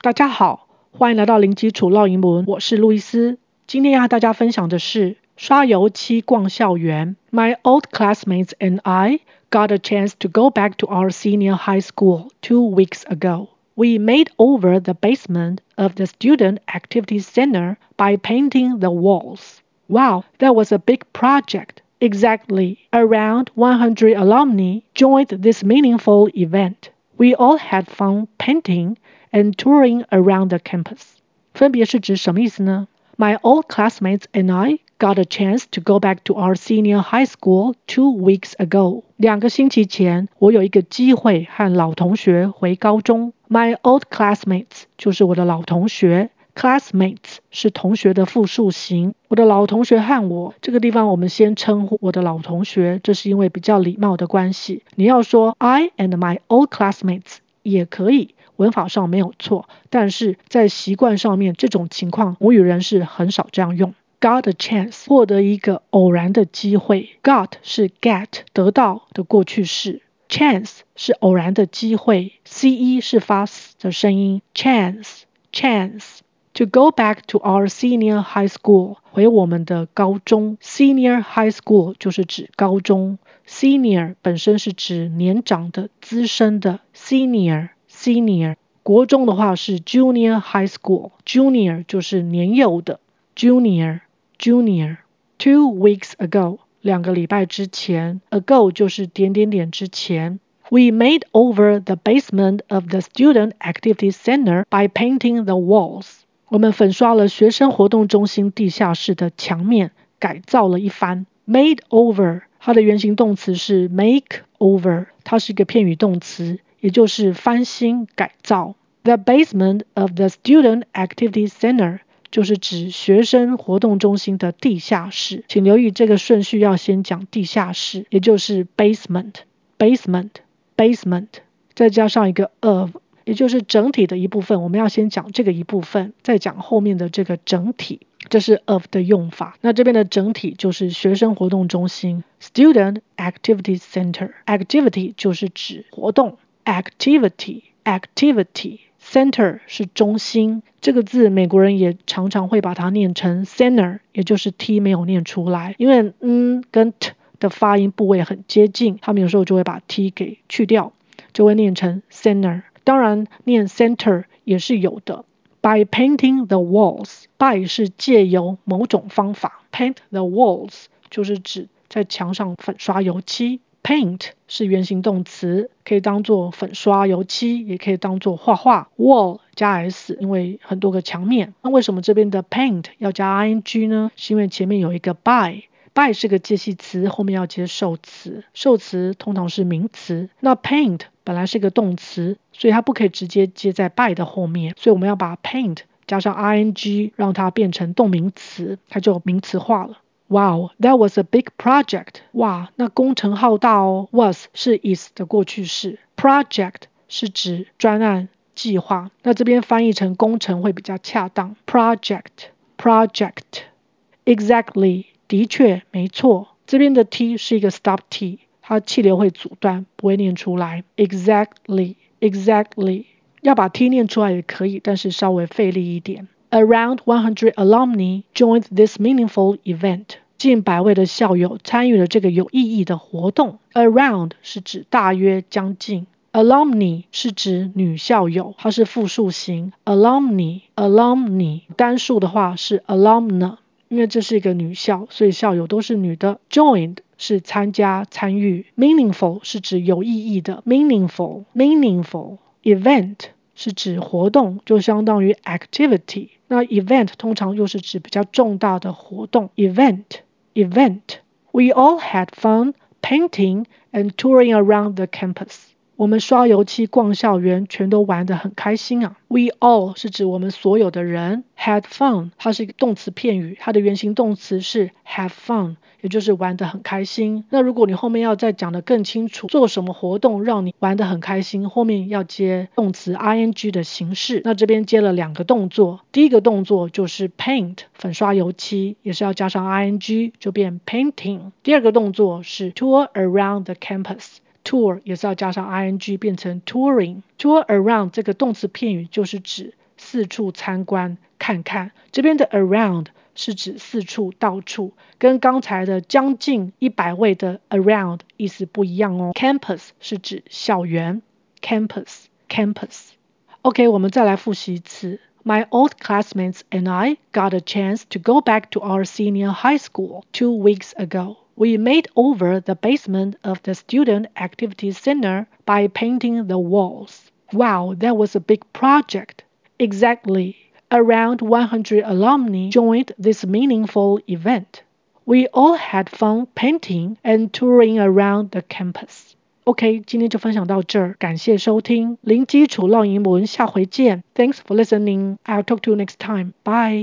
大家好，欢迎来到零基础绕英文，我是路易斯。今天要和大家分享的是刷油漆逛校园。My old classmates and I got a chance to go back to our senior high school two weeks ago. We made over the basement of the student activity center by painting the walls. Wow, that was a big project. Exactly around 100 alumni joined this meaningful event. We all had fun painting and touring around the campus. 分别是指什么意思呢？My old classmates and I got a chance to go back to our senior high school two weeks ago. 两个星期前，我有一个机会和老同学回高中。My old classmates 就是我的老同学。Classmates 是同学的复数形。我的老同学和我，这个地方我们先称呼我的老同学，这是因为比较礼貌的关系。你要说 I and my old classmates 也可以， 文法上没有错，但是在习惯上面，这种情况母语人士很少这样用。Got a chance 获得一个偶然的机会。Got 是 get 得到的过去式，chance 是偶然的机会，ce 是发 s 的声音，chance chance。To go back to our senior high school，回我们的高中。Senior high school 就是指高中。Senior 本身是指年长的、资深的。Senior senior。国中的话是 junior high school，junior 就是年幼的。Junior junior。Two weeks ago，两个礼拜之前。Ago 就是点点点之前。We made over the basement of the student activity center by painting the walls. 我们粉刷了学生活动中心地下室的墙面，改造了一番。Made over，它的原形动词是 make over，它是一个片语动词， 也就是翻新改造。The basement of the student activity center 就是指学生活动中心的地下室。请留意这个顺序，要先讲地下室，也就是 basement，basement，basement，再加上一个 of。也就是整体的一部分，我们要先讲这个一部分，再讲后面的这个整体，这是 of 的用法。那这边的整体就是学生活动中心 （Student Activity Center），activity 就是指活动，activity activity center 是中心。这个字美国人也常常会把它念成 center，也就是 t 没有念出来，因为嗯跟 t 的发音部位很接近，他们有时候就会把 t 给去掉，就会念成 center。当然，念 center 也是有的。By painting the walls，by 是借由某种方法，paint the walls 就是指在墙上粉刷油漆。Paint 是原形动词，可以当做粉刷油漆，也可以当做画画。Wall 加 s，因为很多个墙面。那为什么这边的 paint 要加 ing 呢？是因为前面有一个 by。by 是个介系词，后面要接受词，受词通常是名词。那 paint 本来是个动词，所以它不可以直接接在 by 的后面，所以我们要把 paint 加上 ing，让它变成动名词，它就名词化了。Wow, that was a big project. 哇，那工程浩大哦。Was 是 is 的过去式，project 是指专案计划，那这边翻译成工程会比较恰当。Project, project, exactly. 的确，没错，这边的 t 是一个 stop t，它气流会阻断，不会念出来。Exactly, exactly，要把 t 念出来也可以，但是稍微费力一点。Around 100 alumni joined this meaningful event。近百位的校友参与了这个有意义的活动。Around 是指大约、将近。Alumni 是指女校友，它是复数形。Alumni, alumni，单数的话是 alumna。因为这是一个女校，所以校友都是女的。Joined 是参加、参与。Meaningful 是指有意义的。Meaningful, meaningful event 是指活动，就相当于 activity。那 event 通常又是指比较重大的活动。Event, event. We all had fun painting and touring around the campus. 我们刷油漆、逛校园，全都玩得很开心啊。We all 是指我们所有的人。Had fun，它是一个动词片语，它的原形动词是 have fun，也就是玩得很开心。那如果你后面要再讲得更清楚，做什么活动让你玩得很开心，后面要接动词 ing 的形式。那这边接了两个动作，第一个动作就是 paint，粉刷油漆，也是要加上 ing，就变 painting。第二个动作是 tour around the campus。Tour 也是要加上 ing 变成 touring。Tour around 这个动词片语就是指 四处参观看看。这边的 around 是指四处到处，跟刚才的将近一百位的 around 意思不一样哦。Campus 是指校园，campus campus。OK，我们再来复习一次。My old classmates and I got a chance to go back to our senior high school two weeks ago. We made over the basement of the student activity center by painting the walls. Wow, that was a big project. Exactly. Around 100 alumni joined this meaningful event. We all had fun painting and touring around the campus. OK，今天就分享到这儿，感谢收听零基础绕英文，下回见。Thanks for listening. I'll talk to you next time. Bye.